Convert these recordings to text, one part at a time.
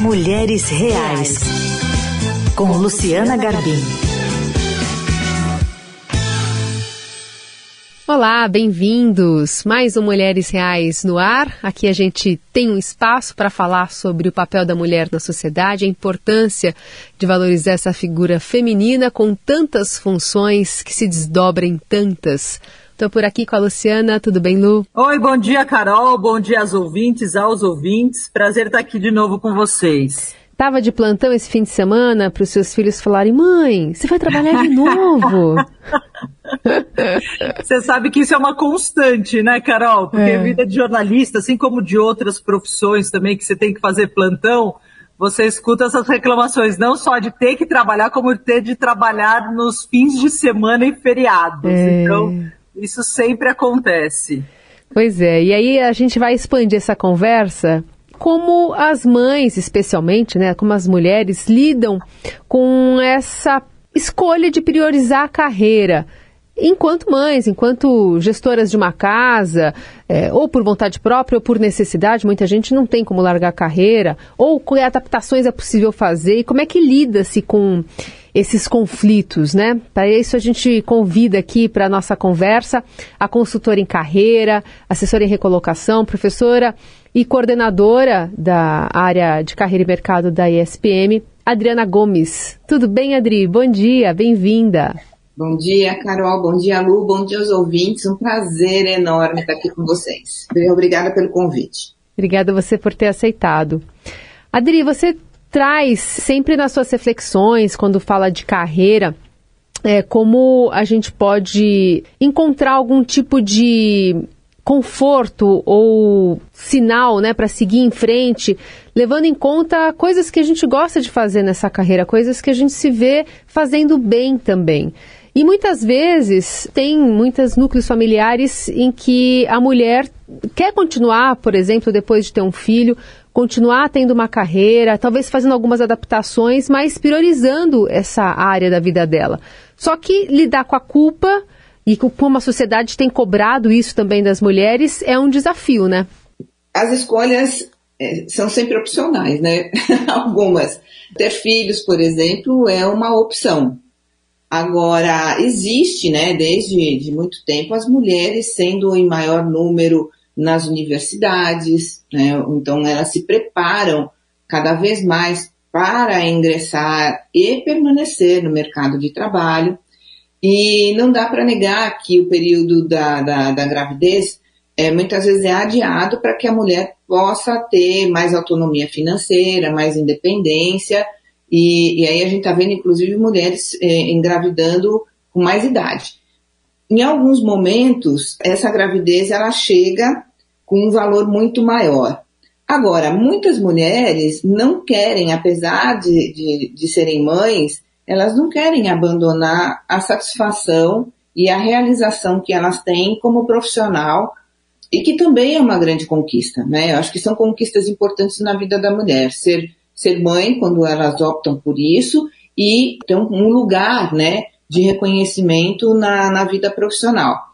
Mulheres Reais, com Luciana Garbim. Olá, bem-vindos! Mais um Mulheres Reais no ar. Aqui a gente tem um espaço para falar sobre o papel da mulher na sociedade, a importância de valorizar essa figura feminina com tantas funções que se desdobram tantas. Estou por aqui com a Luciana. Tudo bem, Lu? Oi, bom dia, Carol. Bom dia aos ouvintes, aos ouvintes. Prazer estar aqui de novo com vocês. Tava de plantão esse fim de semana para os seus filhos falarem: mãe, você vai trabalhar de novo? Você sabe que isso é uma constante, né, Carol? Porque é. a vida de jornalista, assim como de outras profissões também que você tem que fazer plantão, você escuta essas reclamações, não só de ter que trabalhar, como de ter de trabalhar nos fins de semana e feriados. É. Então, isso sempre acontece. Pois é, e aí a gente vai expandir essa conversa como as mães, especialmente, né, como as mulheres lidam com essa escolha de priorizar a carreira enquanto mães, enquanto gestoras de uma casa, é, ou por vontade própria ou por necessidade, muita gente não tem como largar a carreira, ou que adaptações é possível fazer, e como é que lida-se com esses conflitos, né? Para isso a gente convida aqui para a nossa conversa a consultora em carreira, assessora em recolocação, professora e coordenadora da área de carreira e mercado da ISPM, Adriana Gomes. Tudo bem, Adri? Bom dia, bem-vinda. Bom dia, Carol. Bom dia, Lu. Bom dia aos ouvintes. Um prazer enorme estar aqui com vocês. Obrigada pelo convite. Obrigada você por ter aceitado. Adri, você traz sempre nas suas reflexões, quando fala de carreira, é, como a gente pode encontrar algum tipo de conforto ou sinal, né, para seguir em frente, levando em conta coisas que a gente gosta de fazer nessa carreira, coisas que a gente se vê fazendo bem também. E muitas vezes tem muitos núcleos familiares em que a mulher quer continuar, por exemplo, depois de ter um filho, continuar tendo uma carreira, talvez fazendo algumas adaptações, mas priorizando essa área da vida dela. Só que lidar com a culpa e como a sociedade tem cobrado isso também das mulheres é um desafio, né? As escolhas é, são sempre opcionais, né? Algumas. Ter filhos, por exemplo, é uma opção. Agora, existe, né, desde de muito tempo, as mulheres sendo em maior número nas universidades, né? então elas se preparam cada vez mais para ingressar e permanecer no mercado de trabalho. E não dá para negar que o período da, da, da gravidez é, muitas vezes é adiado para que a mulher possa ter mais autonomia financeira, mais independência, e, e aí a gente está vendo inclusive mulheres é, engravidando com mais idade. Em alguns momentos, essa gravidez ela chega com um valor muito maior. Agora, muitas mulheres não querem, apesar de, de, de serem mães, elas não querem abandonar a satisfação e a realização que elas têm como profissional e que também é uma grande conquista, né? Eu acho que são conquistas importantes na vida da mulher, ser, ser mãe quando elas optam por isso e ter um lugar, né, de reconhecimento na, na vida profissional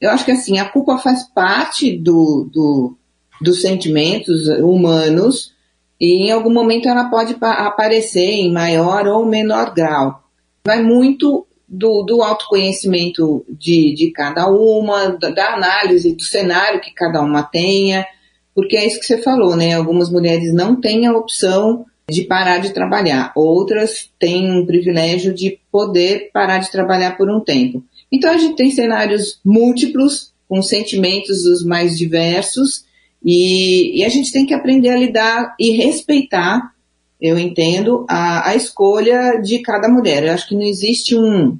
eu acho que assim, a culpa faz parte do, do, dos sentimentos humanos e em algum momento ela pode aparecer em maior ou menor grau. Vai muito do, do autoconhecimento de, de cada uma, da, da análise do cenário que cada uma tenha, porque é isso que você falou, né? Algumas mulheres não têm a opção de parar de trabalhar, outras têm um privilégio de poder parar de trabalhar por um tempo. Então a gente tem cenários múltiplos, com sentimentos os mais diversos, e, e a gente tem que aprender a lidar e respeitar, eu entendo, a, a escolha de cada mulher. Eu acho que não existe um,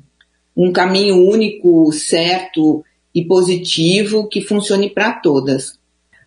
um caminho único, certo e positivo que funcione para todas.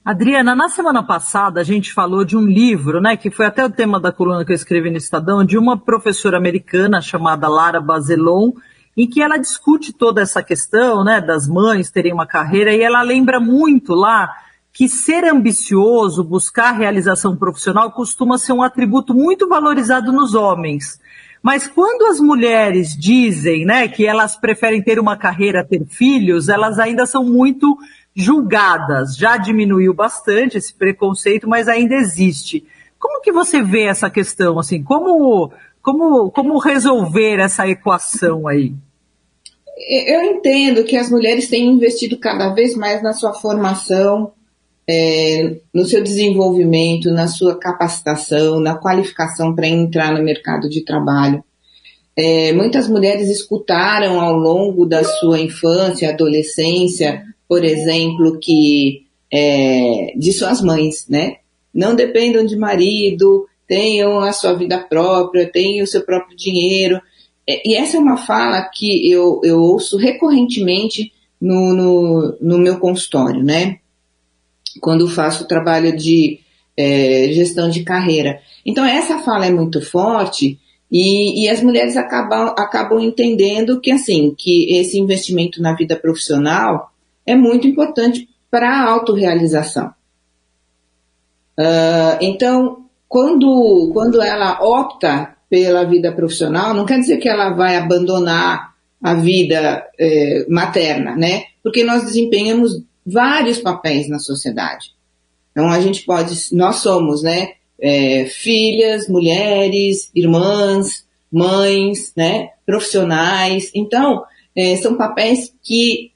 Adriana, na semana passada a gente falou de um livro, né, que foi até o tema da coluna que eu escrevi no Estadão, de uma professora americana chamada Lara Bazelon, em que ela discute toda essa questão, né, das mães terem uma carreira e ela lembra muito lá que ser ambicioso, buscar realização profissional costuma ser um atributo muito valorizado nos homens. Mas quando as mulheres dizem, né, que elas preferem ter uma carreira, ter filhos, elas ainda são muito julgadas. Já diminuiu bastante esse preconceito, mas ainda existe. Como que você vê essa questão, assim, como, como, como resolver essa equação aí? Eu entendo que as mulheres têm investido cada vez mais na sua formação, é, no seu desenvolvimento, na sua capacitação, na qualificação para entrar no mercado de trabalho. É, muitas mulheres escutaram ao longo da sua infância, adolescência, por exemplo, que é, de suas mães, né? Não dependam de marido, tenham a sua vida própria, tenham o seu próprio dinheiro. É, e essa é uma fala que eu, eu ouço recorrentemente no, no, no meu consultório, né? Quando faço trabalho de é, gestão de carreira. Então, essa fala é muito forte e, e, as mulheres acabam, acabam entendendo que, assim, que esse investimento na vida profissional é muito importante para a autorrealização. Uh, então, quando, quando ela opta pela vida profissional, não quer dizer que ela vai abandonar a vida eh, materna, né? Porque nós desempenhamos vários papéis na sociedade. Então a gente pode, nós somos, né? É, filhas, mulheres, irmãs, mães, né? Profissionais. Então é, são papéis que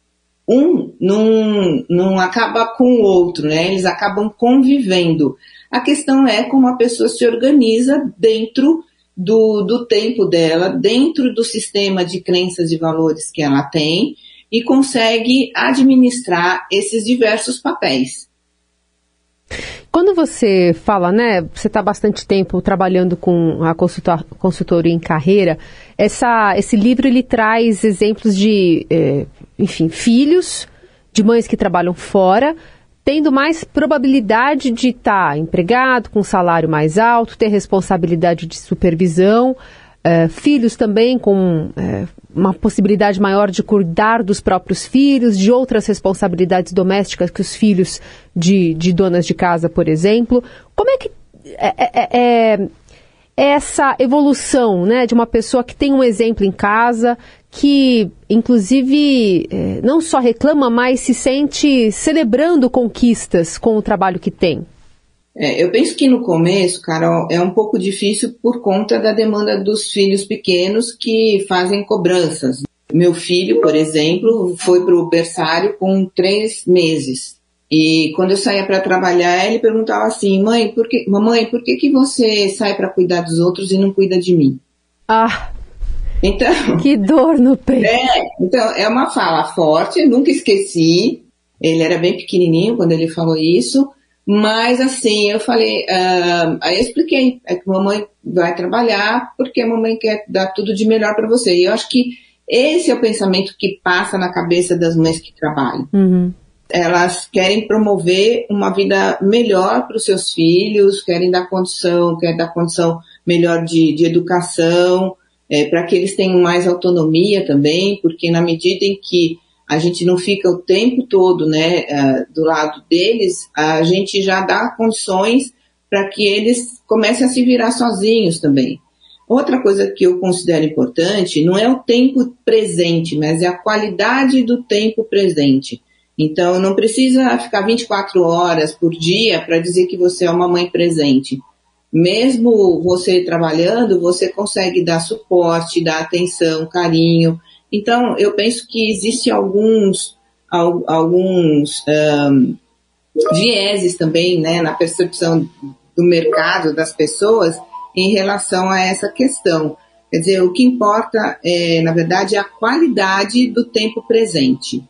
um não, não acaba com o outro, né? Eles acabam convivendo. A questão é como a pessoa se organiza dentro do, do tempo dela, dentro do sistema de crenças e valores que ela tem e consegue administrar esses diversos papéis. Quando você fala, né, você está bastante tempo trabalhando com a consultoria em carreira, essa, esse livro ele traz exemplos de, é, enfim, filhos de mães que trabalham fora, tendo mais probabilidade de estar empregado, com salário mais alto, ter responsabilidade de supervisão, é, filhos também com é, uma possibilidade maior de cuidar dos próprios filhos, de outras responsabilidades domésticas que os filhos de, de donas de casa, por exemplo. Como é que é, é, é, é essa evolução né, de uma pessoa que tem um exemplo em casa, que inclusive é, não só reclama, mas se sente celebrando conquistas com o trabalho que tem? É, eu penso que no começo, Carol, é um pouco difícil por conta da demanda dos filhos pequenos que fazem cobranças. Meu filho, por exemplo, foi para o berçário com três meses. E quando eu saía para trabalhar, ele perguntava assim, mãe, por que, mamãe, por que, que você sai para cuidar dos outros e não cuida de mim? Ah, então, que dor no peito. É, então é uma fala forte, eu nunca esqueci. Ele era bem pequenininho quando ele falou isso. Mas assim, eu falei, uh, aí eu expliquei, é que mamãe vai trabalhar porque a mamãe quer dar tudo de melhor para você. E eu acho que esse é o pensamento que passa na cabeça das mães que trabalham. Uhum. Elas querem promover uma vida melhor para os seus filhos, querem dar condição, querem dar condição melhor de, de educação, é, para que eles tenham mais autonomia também, porque na medida em que a gente não fica o tempo todo né, uh, do lado deles, a gente já dá condições para que eles comecem a se virar sozinhos também. Outra coisa que eu considero importante não é o tempo presente, mas é a qualidade do tempo presente. Então, não precisa ficar 24 horas por dia para dizer que você é uma mãe presente. Mesmo você trabalhando, você consegue dar suporte, dar atenção, carinho. Então, eu penso que existem alguns, alguns um, vieses também né, na percepção do mercado, das pessoas, em relação a essa questão. Quer dizer, o que importa, é, na verdade, é a qualidade do tempo presente.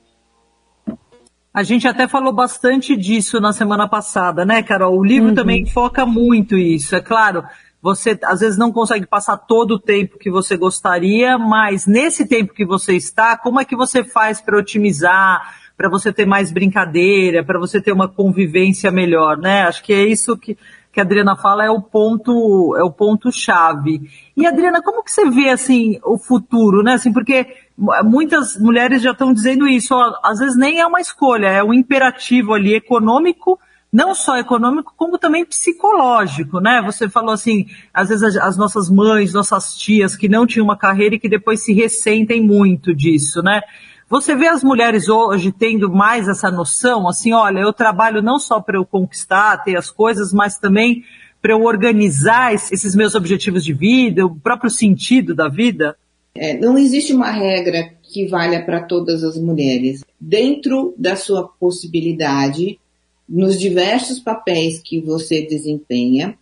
A gente até falou bastante disso na semana passada, né, Carol? O livro uhum. também foca muito isso. É claro, você às vezes não consegue passar todo o tempo que você gostaria, mas nesse tempo que você está, como é que você faz para otimizar, para você ter mais brincadeira, para você ter uma convivência melhor, né? Acho que é isso que, que a Adriana fala é o ponto é o ponto chave. E Adriana, como que você vê assim o futuro, né? Assim, porque muitas mulheres já estão dizendo isso, ó, às vezes nem é uma escolha, é um imperativo ali econômico não só econômico, como também psicológico, né? Você falou assim, às vezes as, as nossas mães, nossas tias que não tinham uma carreira e que depois se ressentem muito disso, né? Você vê as mulheres hoje tendo mais essa noção, assim, olha, eu trabalho não só para eu conquistar, ter as coisas, mas também para eu organizar esses meus objetivos de vida, o próprio sentido da vida? É, não existe uma regra que valha para todas as mulheres. Dentro da sua possibilidade, nos diversos papéis que você desempenha,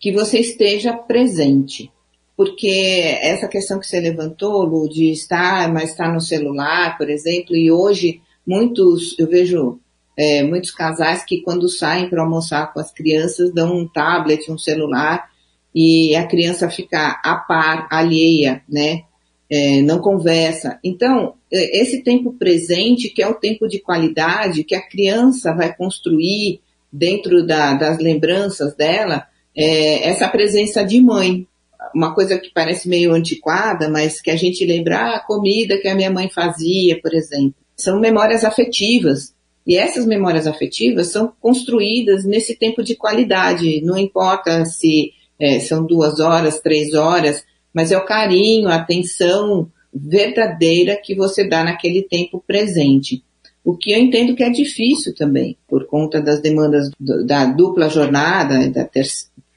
que você esteja presente. Porque essa questão que você levantou, Lu, de estar, mas estar no celular, por exemplo, e hoje muitos, eu vejo é, muitos casais que quando saem para almoçar com as crianças dão um tablet, um celular e a criança fica a par, alheia, né? É, não conversa. Então, é, esse tempo presente, que é o tempo de qualidade, que a criança vai construir dentro da, das lembranças dela, é, essa presença de mãe. Uma coisa que parece meio antiquada, mas que a gente lembra ah, a comida que a minha mãe fazia, por exemplo. São memórias afetivas e essas memórias afetivas são construídas nesse tempo de qualidade. Não importa se é, são duas horas, três horas, mas é o carinho, a atenção verdadeira que você dá naquele tempo presente. O que eu entendo que é difícil também, por conta das demandas do, da dupla jornada, da ter,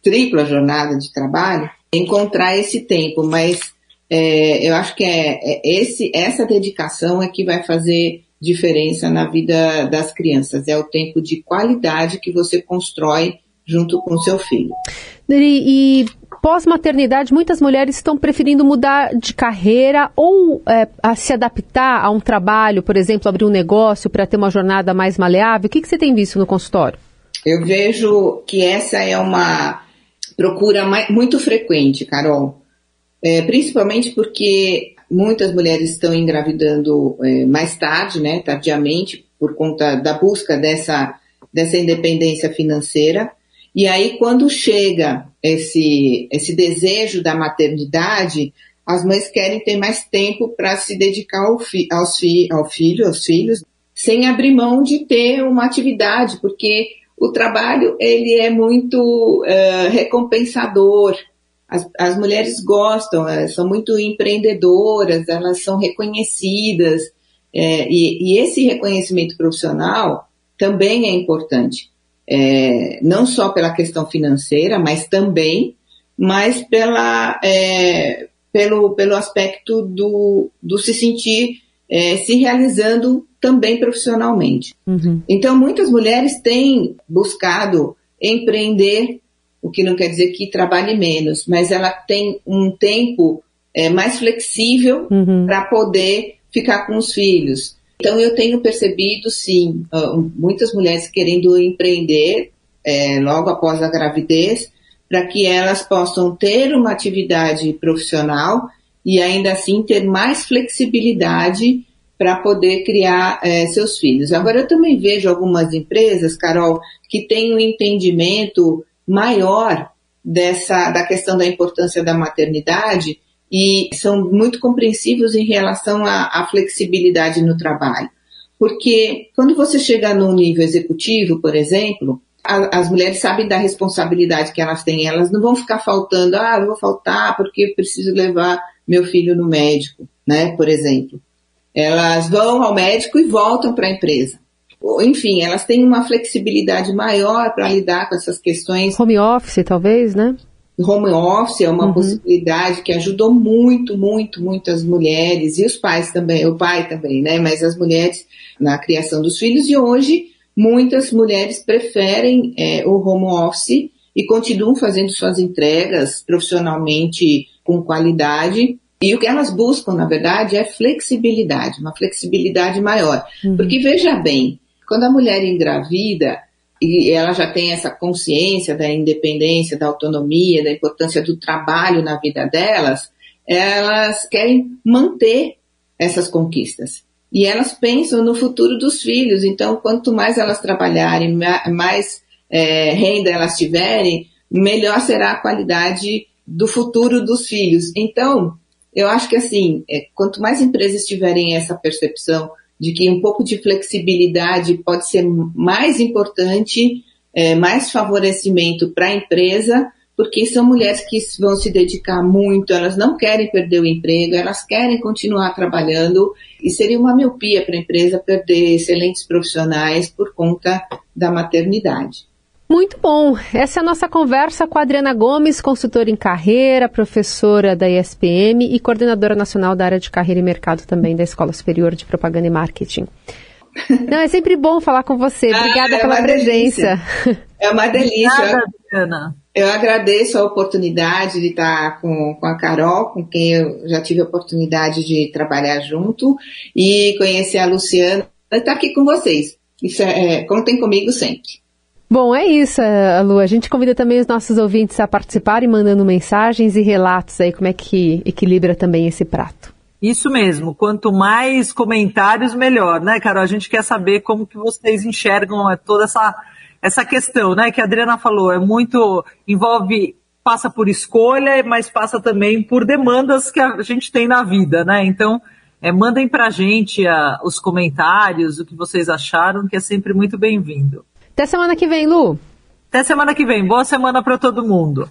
tripla jornada de trabalho, encontrar esse tempo, mas é, eu acho que é, é esse, essa dedicação é que vai fazer diferença na vida das crianças. É o tempo de qualidade que você constrói junto com seu filho. E, pós-maternidade, muitas mulheres estão preferindo mudar de carreira ou é, a se adaptar a um trabalho, por exemplo, abrir um negócio para ter uma jornada mais maleável. O que, que você tem visto no consultório? Eu vejo que essa é uma procura muito frequente, Carol. É, principalmente porque Muitas mulheres estão engravidando é, mais tarde, né, tardiamente, por conta da busca dessa, dessa independência financeira. E aí, quando chega esse, esse desejo da maternidade, as mães querem ter mais tempo para se dedicar ao, fi, aos fi, ao filho, aos filhos, sem abrir mão de ter uma atividade, porque o trabalho ele é muito uh, recompensador, as, as mulheres gostam, são muito empreendedoras, elas são reconhecidas, é, e, e, esse reconhecimento profissional também é importante, é, não só pela questão financeira, mas também, mas pela, é, pelo, pelo aspecto do, do se sentir é, se realizando também profissionalmente. Uhum. Então, muitas mulheres têm buscado empreender o que não quer dizer que trabalhe menos, mas ela tem um tempo é, mais flexível uhum. para poder ficar com os filhos. Então eu tenho percebido, sim, muitas mulheres querendo empreender é, logo após a gravidez, para que elas possam ter uma atividade profissional e ainda assim ter mais flexibilidade para poder criar é, seus filhos. Agora eu também vejo algumas empresas, Carol, que têm um entendimento maior dessa da questão da importância da maternidade e são muito compreensivos em relação à, à flexibilidade no trabalho. Porque quando você chega no nível executivo, por exemplo, a, as mulheres sabem da responsabilidade que elas têm, elas não vão ficar faltando, ah, eu vou faltar porque preciso levar meu filho no médico, né, por exemplo. Elas vão ao médico e voltam para a empresa enfim, elas têm uma flexibilidade maior para lidar com essas questões. Home office, talvez, né? Home office é uma uhum. possibilidade que ajudou muito, muito, muito as mulheres e os pais também, o pai também, né? Mas as mulheres na criação dos filhos e hoje muitas mulheres preferem é, o home office e continuam fazendo suas entregas profissionalmente com qualidade. E o que elas buscam, na verdade, é flexibilidade, uma flexibilidade maior. Uhum. Porque veja bem, quando a mulher engravida, e ela já tem essa consciência da independência, da autonomia, da importância do trabalho na vida delas, elas querem manter essas conquistas. E elas pensam no futuro dos filhos. Então, quanto mais elas trabalharem, mais é, renda elas tiverem, melhor será a qualidade do futuro dos filhos. Então, eu acho que assim, é, quanto mais empresas tiverem essa percepção de que um pouco de flexibilidade pode ser mais importante, é, mais favorecimento para a empresa, porque são mulheres que vão se dedicar muito, elas não querem perder o emprego, elas querem continuar trabalhando e seria uma miopia para a empresa perder excelentes profissionais por conta da maternidade. Muito bom. Essa é a nossa conversa com a Adriana Gomes, consultora em carreira, professora da ESPM e coordenadora nacional da área de carreira e mercado também da Escola Superior de Propaganda e Marketing. Não, é sempre bom falar com você. Ah, Obrigada ah, é pela presença. Delícia. É uma delícia. Obrigada, Adriana. Eu agradeço a oportunidade de estar com, com a Carol, com quem eu já tive a oportunidade de trabalhar junto, e conhecer a Luciana e estar aqui com vocês. Isso é, é, contem comigo sempre. Bom, é isso, Lu. A gente convida também os nossos ouvintes a participarem, mandando mensagens e relatos aí, como é que equilibra também esse prato. Isso mesmo. Quanto mais comentários, melhor, né, Carol? A gente quer saber como que vocês enxergam toda essa, essa questão, né, que a Adriana falou. É muito, envolve, passa por escolha, mas passa também por demandas que a gente tem na vida, né? Então, é, mandem pra gente a, os comentários, o que vocês acharam, que é sempre muito bem-vindo. Até semana que vem, Lu. Até semana que vem. Boa semana para todo mundo.